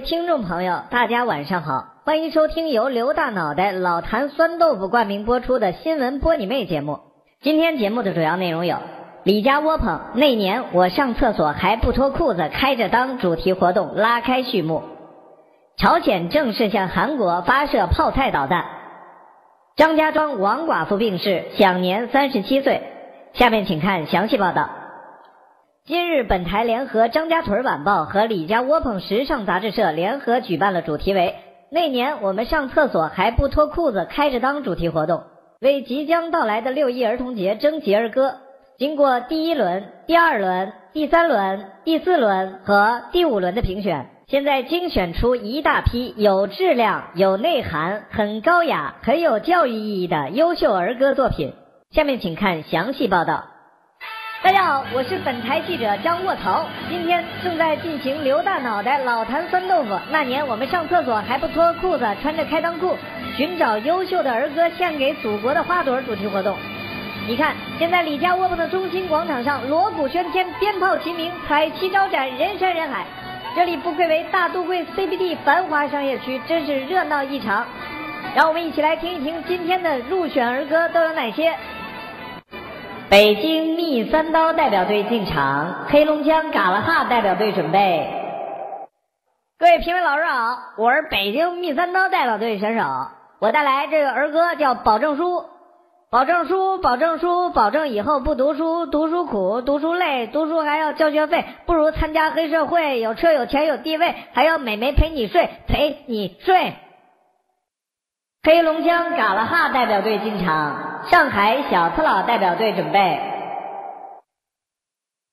听众朋友，大家晚上好，欢迎收听由刘大脑袋老坛酸豆腐冠名播出的新闻播你妹节目。今天节目的主要内容有：李家窝棚那年我上厕所还不脱裤子开着裆主题活动拉开序幕；朝鲜正式向韩国发射炮菜导弹；张家庄王寡妇病逝，享年三十七岁。下面请看详细报道。今日，本台联合张家屯晚报和李家窝棚时尚杂志社联合举办了主题为“那年我们上厕所还不脱裤子开着裆”主题活动，为即将到来的六一儿童节征集儿歌。经过第一轮、第二轮、第三轮、第四轮和第五轮的评选，现在精选出一大批有质量、有内涵、很高雅、很有教育意义的优秀儿歌作品。下面请看详细报道。大家好，我是本台记者张卧槽。今天正在进行刘大脑袋老坛酸豆腐。那年我们上厕所还不脱裤子，穿着开裆裤，寻找优秀的儿歌献给祖国的花朵主题活动。你看，现在李家窝棚的中心广场上，锣鼓喧天，鞭炮齐鸣，彩旗招展，人山人海。这里不愧为大都会 CBD 繁华商业区，真是热闹异常。让我们一起来听一听今天的入选儿歌都有哪些。北京蜜三刀代表队进场，黑龙江嘎啦哈代表队准备。各位评委老师好，我是北京蜜三刀代表队选手，我带来这个儿歌叫《保证书》。保证书，保证书，保证以后不读书，读书苦，读书累，读书还要交学费，不如参加黑社会，有车有钱有地位，还要美眉陪你睡，陪你睡。黑龙江嘎啦哈代表队进场，上海小次佬代表队准备。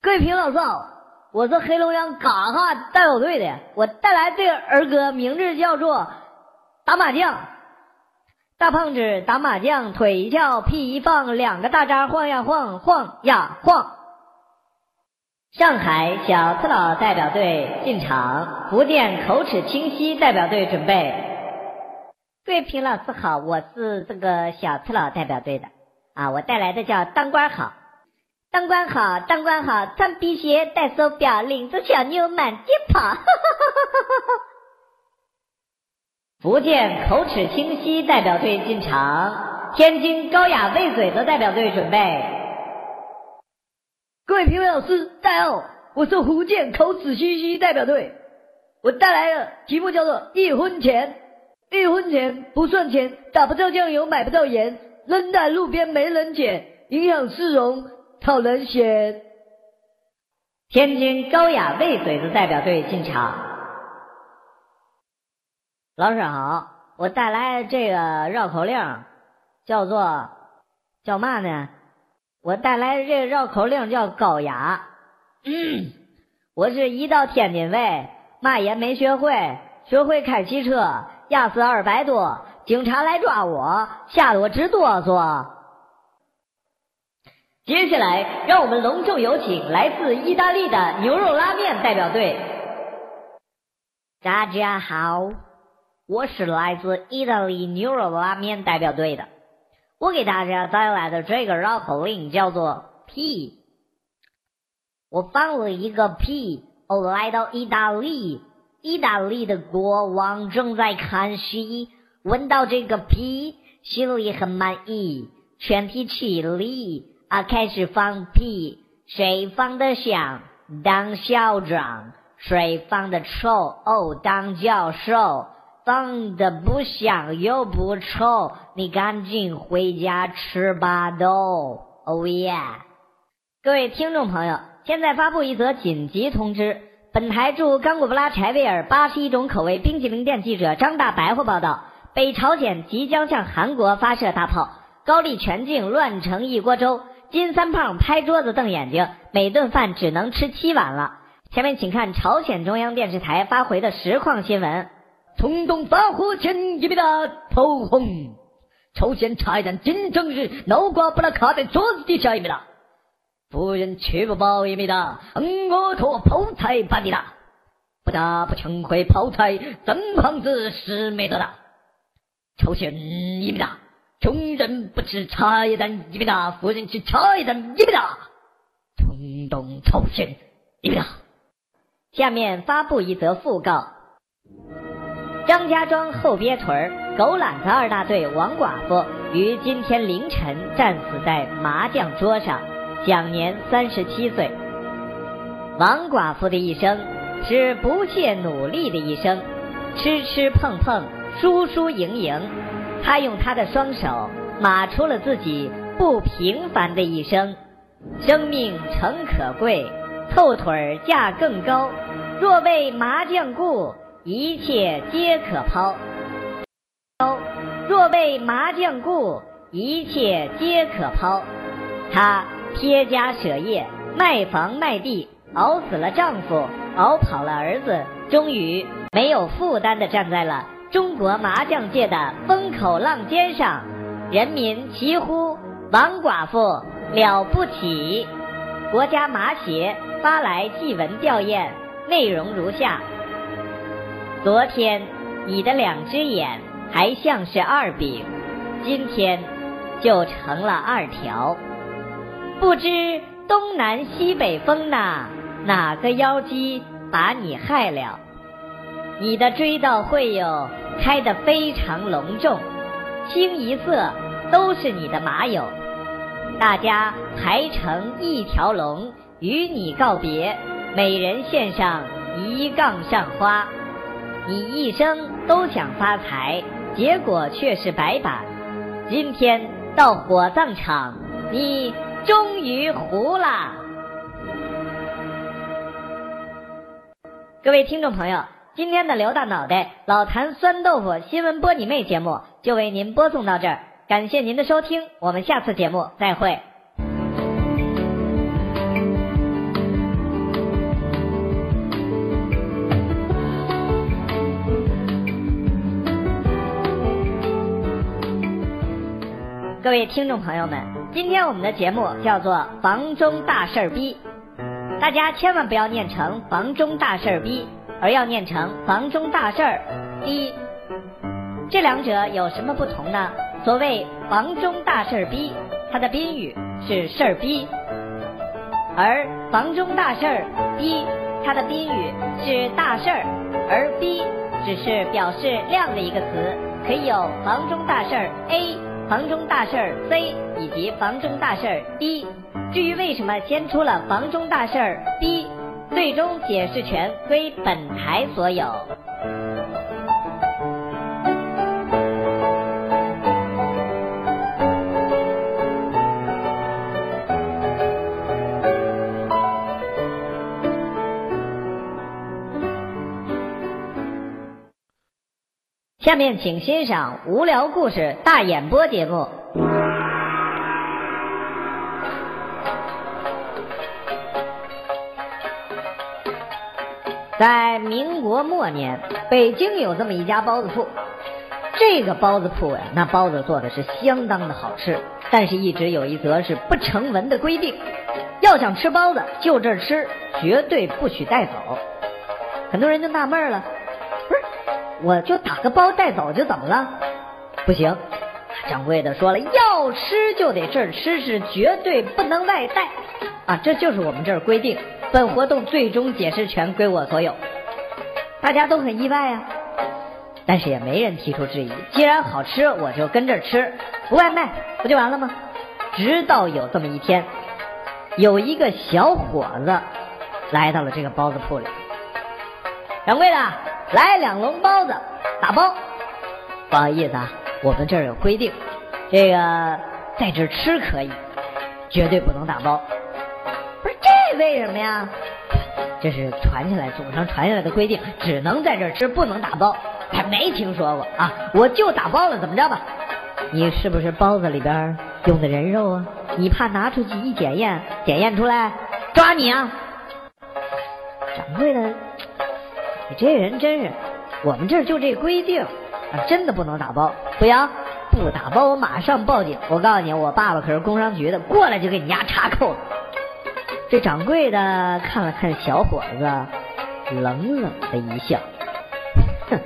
各位评委老师好，我是黑龙江嘎哈代表队的，我带来这个儿歌，名字叫做《打麻将》。大胖子打麻将，腿一翘，屁一放，两个大渣晃呀晃，晃呀晃。上海小次佬代表队进场，福建口齿清晰代表队准备。各位评老师好，我是这个小赤佬代表队的啊，我带来的叫当官好，当官好，当官好，穿皮鞋，戴手表，领着小妞满街跑。福建口齿清晰代表队进场，天津高雅喂嘴的代表队准备。各位评委老师，大家好，我是福建口齿清晰代表队，我带来的题目叫做一分钱。一分钱不算钱，打不到酱油，买不到盐，扔在路边没人捡，影响市容，讨人嫌。天津高雅喂嘴的代表队进场。老师好，我带来这个绕口令，叫做叫嘛呢？我带来的这个绕口令叫高雅。我是一到天津卫，嘛也没学会，学会开汽车。压死二百多，警察来抓我，吓得我直哆嗦。接下来，让我们隆重有请来自意大利的牛肉拉面代表队。大家好，我是来自意大利牛肉拉面代表队的。我给大家带来的这个绕口令叫做“屁”。我放了一个屁，我来到意大利。意大利的国王正在看戏，闻到这个屁，心里很满意，全体起立啊，开始放屁。谁放的响当校长，谁放的臭哦当教授，放的不响又不臭，你赶紧回家吃吧都。哦耶！各位听众朋友，现在发布一则紧急通知。本台驻刚果布拉柴维尔八十一种口味冰淇淋店记者张大白话报道：北朝鲜即将向韩国发射大炮，高丽全境乱成一锅粥，金三胖拍桌子瞪眼睛，每顿饭只能吃七碗了。下面请看朝鲜中央电视台发回的实况新闻：冲动发火前一米大炮轰，朝鲜差一点金正日脑瓜把他卡在桌子底下一米夫人吃不饱一米的，我托泡菜把你打，不打不成会泡菜，真胖子是没得打。朝鲜一米大，穷人不吃茶叶蛋一米大，富人吃茶叶蛋一米大。冲动朝鲜一米大。下面发布一则讣告：张家庄后鳖屯狗懒子二大队王寡妇于今天凌晨战死在麻将桌上，享年三十七岁。王寡妇的一生是不懈努力的一生，吃吃碰碰，输输赢赢。她用她的双手码出了自己不平凡的一生。生命诚可贵，后腿儿价更高。若为麻将故，一切皆可抛。若为麻将故，一切皆可抛。她撇家舍业，卖房卖地，熬死了丈夫，熬跑了儿子，终于没有负担的站在了中国麻将界的风口浪尖上。人民齐呼王寡妇了不起！国家麻协发来祭文吊唁，内容如下：昨天你的两只眼还像是二饼，今天就成了二条。不知东南西北风呐，哪个妖姬把你害了？你的追悼会哟开得非常隆重，清一色都是你的马友。大家排成一条龙，与你告别，每人献上一杠上花。你一生都想发财，结果却是白板。今天到火葬场，你终于糊了。各位听众朋友，今天的刘大脑袋老坛酸豆腐新闻播你妹节目就为您播送到这儿。感谢您的收听，我们下次节目再会。各位听众朋友们，今天我们的节目叫做《房中大事儿逼》，大家千万不要念成“房中大事儿逼”，而要念成“房中大事儿逼”。这两者有什么不同呢？所谓“房中大事儿逼”，它的宾语是“事儿逼”，而“房中大事儿逼”，它的宾语是“大事儿”，而“逼”只是表示量的一个词，可以有“房中大事儿 A”、“房中大事儿 C” 以及“房中大事儿 D”。至于为什么先出了“房中大事儿 D，最终解释权归本台所有。下面请欣赏无聊故事大演播节目。在民国末年，北京有这么一家包子铺。这个包子铺呀，那包子做的是相当的好吃，但是一直有一则是不成文的规定：要想吃包子，就这儿吃，绝对不许带走。很多人就纳闷了。我就打个包带走就怎么了？不行，掌柜的说了，要吃就得这儿吃，是绝对不能外带啊！这就是我们这儿规定。本活动最终解释权归我所有。大家都很意外啊，但是也没人提出质疑。既然好吃，我就跟这儿吃，不外卖不就完了吗？直到有这么一天，有一个小伙子来到了这个包子铺里，掌柜的。来两笼包子，打包。不好意思啊，我们这儿有规定，这个在这吃可以，绝对不能打包。不是这为什么呀？这是传下来祖上传下来的规定，只能在这吃，不能打包。还没听说过啊？我就打包了，怎么着吧？你是不是包子里边用的人肉啊？你怕拿出去一检验，检验出来抓你啊？掌柜的。你这人真是，我们这儿就这规定，啊，真的不能打包，不行，不打包我马上报警。我告诉你，我爸爸可是工商局的，过来就给你家查扣。这掌柜的看了看小伙子，冷冷的一笑，哼，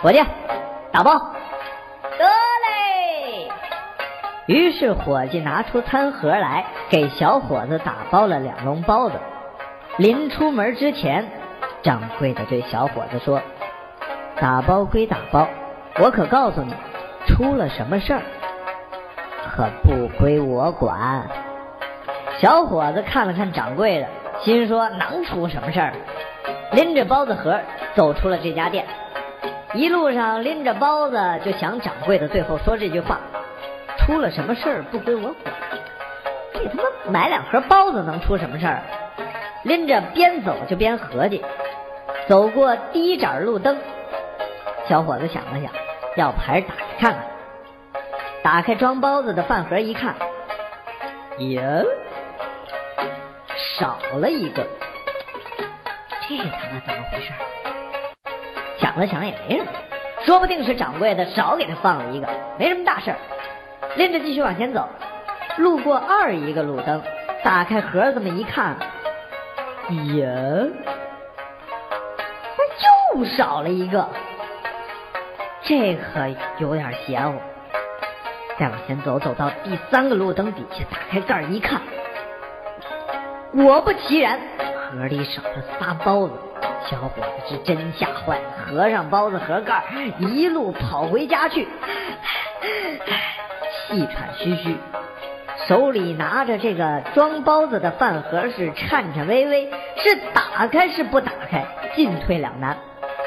伙计，打包，得嘞。于是伙计拿出餐盒来，给小伙子打包了两笼包子。临出门之前。掌柜的对小伙子说：“打包归打包，我可告诉你，出了什么事儿，可不归我管。小伙子看了看掌柜的，心说能出什么事儿？拎着包子盒走出了这家店，一路上拎着包子就想掌柜的最后说这句话：出了什么事儿不归我管。这他妈买两盒包子能出什么事儿？拎着边走就边合计。走过第一盏路灯，小伙子想了想，要牌打开看看。打开装包子的饭盒一看，耶，少了一个。这他妈怎么回事？想了想也没什么，说不定是掌柜的少给他放了一个，没什么大事儿。拎着继续往前走，路过二一个路灯，打开盒子这么一看，耶。又少了一个，这可有点邪乎。再往前走，走到第三个路灯底下，打开盖儿一看，果不其然，盒里少了仨包子。小伙子是真吓坏了，合上包子盒盖，一路跑回家去，气喘吁吁，手里拿着这个装包子的饭盒是颤颤巍巍，是打开是不打开，进退两难。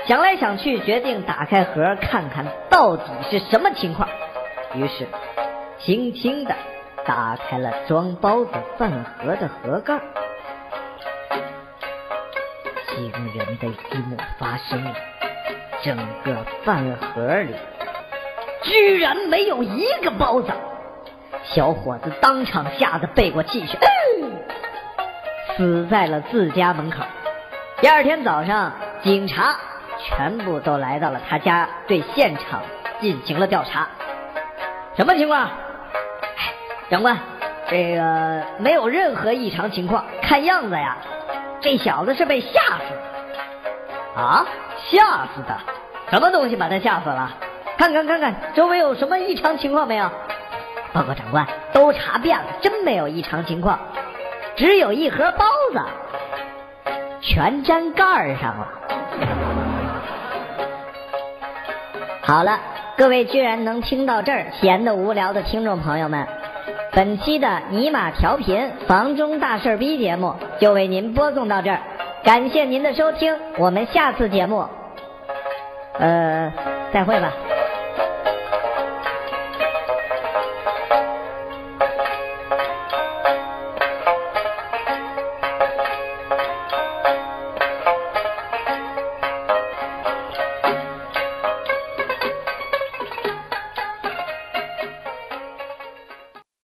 想来想去，决定打开盒看看到底是什么情况。于是，轻轻的打开了装包子饭盒的盒盖。惊人的一幕发生了，整个饭盒里居然没有一个包子。小伙子当场吓得背过气去，死在了自家门口。第二天早上，警察。全部都来到了他家，对现场进行了调查。什么情况？长官，这个没有任何异常情况。看样子呀，这小子是被吓死的。啊？吓死的？什么东西把他吓死了？看看看看，周围有什么异常情况没有？报告长官，都查遍了，真没有异常情况，只有一盒包子，全粘盖上了。好了，各位居然能听到这儿，闲的无聊的听众朋友们，本期的尼玛调频房中大事逼节目就为您播送到这儿，感谢您的收听，我们下次节目，呃，再会吧。